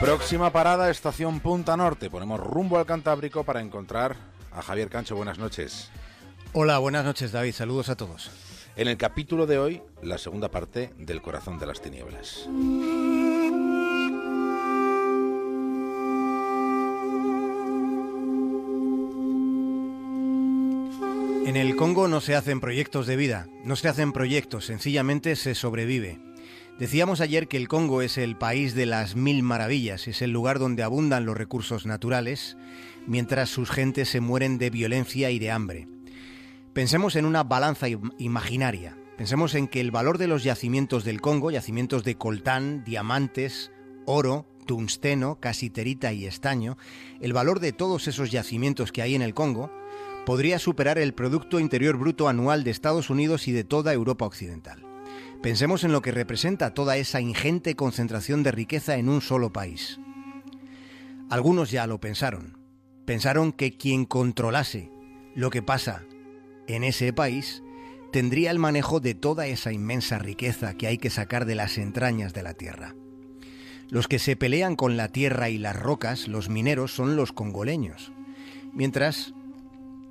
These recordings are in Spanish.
Próxima parada, estación Punta Norte. Ponemos rumbo al Cantábrico para encontrar a Javier Cancho. Buenas noches. Hola, buenas noches David. Saludos a todos. En el capítulo de hoy, la segunda parte del Corazón de las Tinieblas. En el Congo no se hacen proyectos de vida, no se hacen proyectos, sencillamente se sobrevive. Decíamos ayer que el Congo es el país de las mil maravillas, es el lugar donde abundan los recursos naturales, mientras sus gentes se mueren de violencia y de hambre. Pensemos en una balanza imaginaria. Pensemos en que el valor de los yacimientos del Congo, yacimientos de coltán, diamantes, oro, tungsteno, casiterita y estaño, el valor de todos esos yacimientos que hay en el Congo podría superar el Producto Interior Bruto anual de Estados Unidos y de toda Europa Occidental. Pensemos en lo que representa toda esa ingente concentración de riqueza en un solo país. Algunos ya lo pensaron. Pensaron que quien controlase lo que pasa en ese país tendría el manejo de toda esa inmensa riqueza que hay que sacar de las entrañas de la tierra. Los que se pelean con la tierra y las rocas, los mineros, son los congoleños, mientras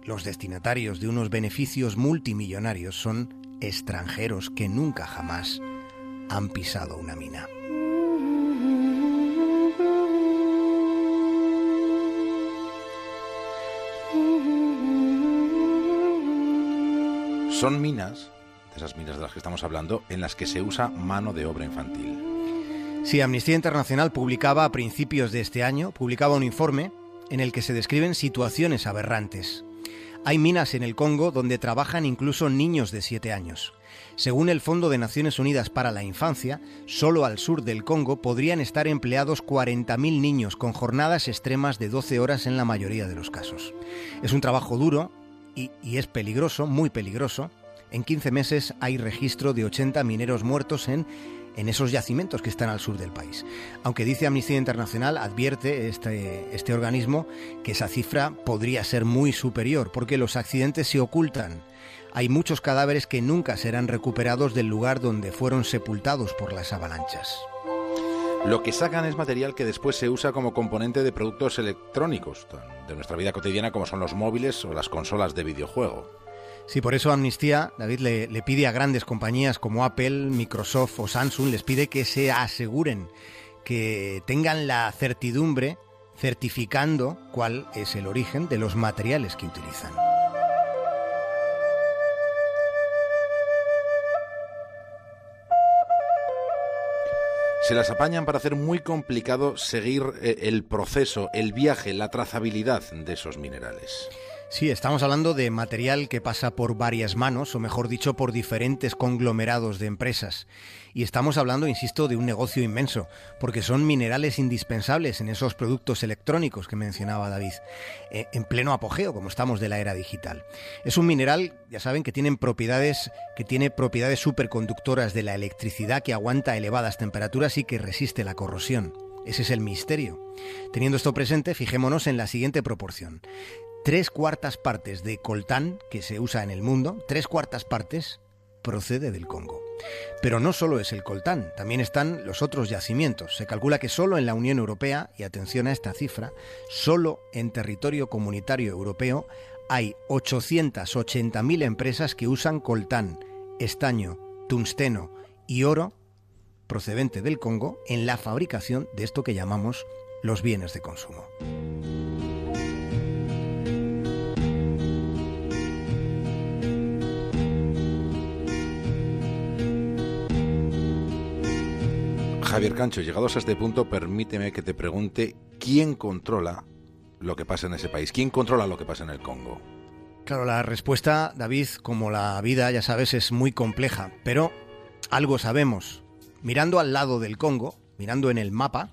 los destinatarios de unos beneficios multimillonarios son extranjeros que nunca jamás han pisado una mina. Son minas, de esas minas de las que estamos hablando, en las que se usa mano de obra infantil. Sí, Amnistía Internacional publicaba a principios de este año, publicaba un informe en el que se describen situaciones aberrantes. Hay minas en el Congo donde trabajan incluso niños de 7 años. Según el Fondo de Naciones Unidas para la Infancia, solo al sur del Congo podrían estar empleados 40.000 niños con jornadas extremas de 12 horas en la mayoría de los casos. Es un trabajo duro y, y es peligroso, muy peligroso. En 15 meses hay registro de 80 mineros muertos en en esos yacimientos que están al sur del país. Aunque dice Amnistía Internacional, advierte este, este organismo que esa cifra podría ser muy superior porque los accidentes se ocultan. Hay muchos cadáveres que nunca serán recuperados del lugar donde fueron sepultados por las avalanchas. Lo que sacan es material que después se usa como componente de productos electrónicos de nuestra vida cotidiana como son los móviles o las consolas de videojuego. Sí, por eso Amnistía, David, le, pide a grandes compañías como Apple, Microsoft o Samsung, les pide que se aseguren, que tengan la certidumbre certificando cuál es el origen de los materiales que utilizan. Se las apañan para hacer muy complicado seguir eh, el proceso, el viaje, la trazabilidad de esos minerales. Sí, estamos hablando de material que pasa por varias manos, o mejor dicho, por diferentes conglomerados de empresas. Y estamos hablando, insisto, de un negocio inmenso, porque son minerales indispensables en esos productos electrónicos que mencionaba David, eh, en pleno apogeo, como estamos de la era digital. Es un mineral, ya saben, que tienen propiedades, que tiene propiedades superconductoras de la electricidad, que aguanta elevadas temperaturas y que resiste la corrosión. Ese es el misterio. Teniendo esto presente, fijémonos en la siguiente proporción tres cuartas partes de coltán que se usa en el mundo, tres cuartas partes procede del Congo. Pero no solo es el coltán, también están los otros yacimientos. Se calcula que solo en la Unión Europea, y atención a esta cifra, solo en territorio comunitario europeo hay 880.000 empresas que usan coltán, estaño, tungsteno y oro procedente del Congo en la fabricación de esto que llamamos los bienes de consumo. Javier Cancho, llegados a este punto, permíteme que te pregunte quién controla lo que pasa en ese país, quién controla lo que pasa en el Congo. Claro, la respuesta, David, como la vida, ya sabes, es muy compleja, pero algo sabemos. Mirando al lado del Congo, mirando en el mapa,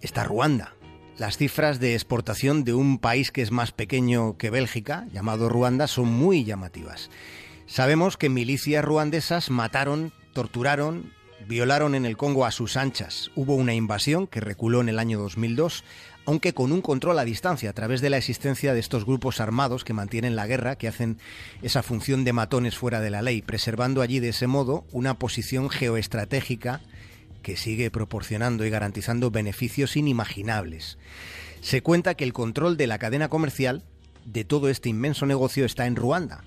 está Ruanda. Las cifras de exportación de un país que es más pequeño que Bélgica, llamado Ruanda, son muy llamativas. Sabemos que milicias ruandesas mataron, torturaron violaron en el Congo a sus anchas. Hubo una invasión que reculó en el año 2002, aunque con un control a distancia a través de la existencia de estos grupos armados que mantienen la guerra, que hacen esa función de matones fuera de la ley, preservando allí de ese modo una posición geoestratégica que sigue proporcionando y garantizando beneficios inimaginables. Se cuenta que el control de la cadena comercial de todo este inmenso negocio está en Ruanda.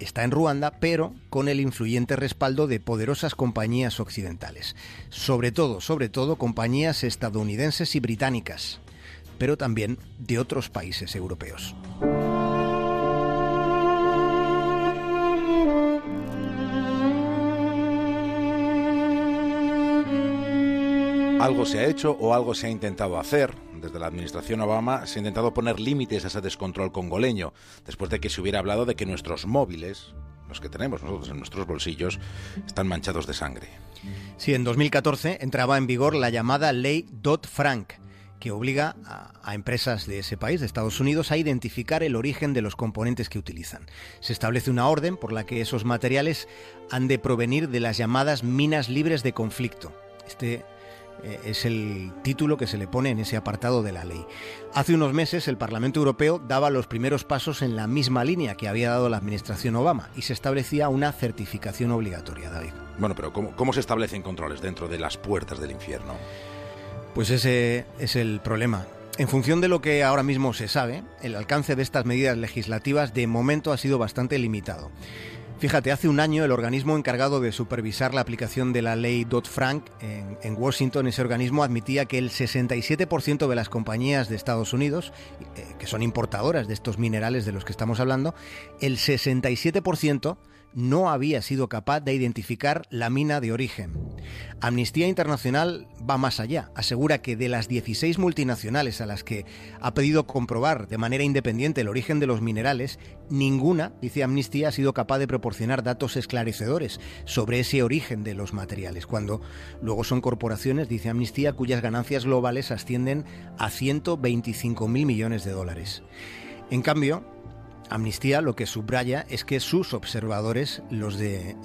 Está en Ruanda, pero con el influyente respaldo de poderosas compañías occidentales. Sobre todo, sobre todo, compañías estadounidenses y británicas, pero también de otros países europeos. Algo se ha hecho o algo se ha intentado hacer. Desde la administración Obama se ha intentado poner límites a ese descontrol congoleño, después de que se hubiera hablado de que nuestros móviles, los que tenemos nosotros en nuestros bolsillos, están manchados de sangre. Sí, en 2014 entraba en vigor la llamada ley Dodd-Frank, que obliga a, a, empresas de ese país, de Estados Unidos, a identificar el origen de los componentes que utilizan. Se establece una orden por la que esos materiales han de provenir de las llamadas minas libres de conflicto. Este es el título que se le pone en ese apartado de la ley. Hace unos meses el Parlamento Europeo daba los primeros pasos en la misma línea que había dado la administración Obama y se establecía una certificación obligatoria, David. Bueno, pero ¿cómo, cómo se establecen controles dentro de las puertas del infierno? Pues ese es el problema. En función de lo que ahora mismo se sabe, el alcance de estas medidas legislativas de momento ha sido bastante limitado. Fíjate, hace un año el organismo encargado de supervisar la aplicación de la ley Dodd-Frank en, Washington, ese organismo admitía que el 67% de las compañías de Estados Unidos, eh, que son importadoras de estos minerales de los que estamos hablando, el 67% no había sido capaz de identificar la mina de origen. Amnistía Internacional va más allá. Asegura que de las 16 multinacionales a las que ha pedido comprobar de manera independiente el origen de los minerales, ninguna, dice Amnistía, ha sido capaz de proporcionar datos esclarecedores sobre ese origen de los materiales, cuando luego son corporaciones, dice Amnistía, cuyas ganancias globales ascienden a 125 mil millones de dólares. En cambio, Amnistía lo que subraya es que sus observadores, los de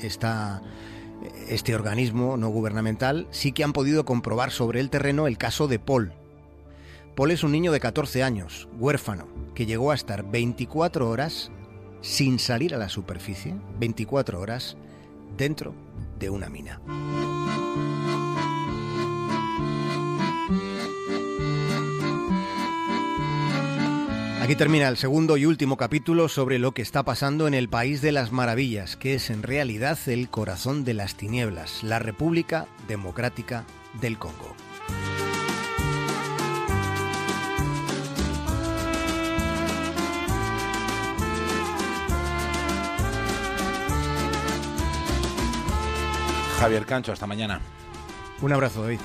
este organismo no gubernamental, sí que han podido comprobar sobre el terreno el caso de Paul. Paul es un niño de 14 años, huérfano, que llegó a estar 24 horas sin salir a la superficie, 24 horas dentro de una mina. Aquí termina el segundo y último capítulo sobre lo que está pasando en el País de las Maravillas, que es en realidad el corazón de las tinieblas, la República Democrática del Congo. Javier Cancho, hasta mañana. Un abrazo, David.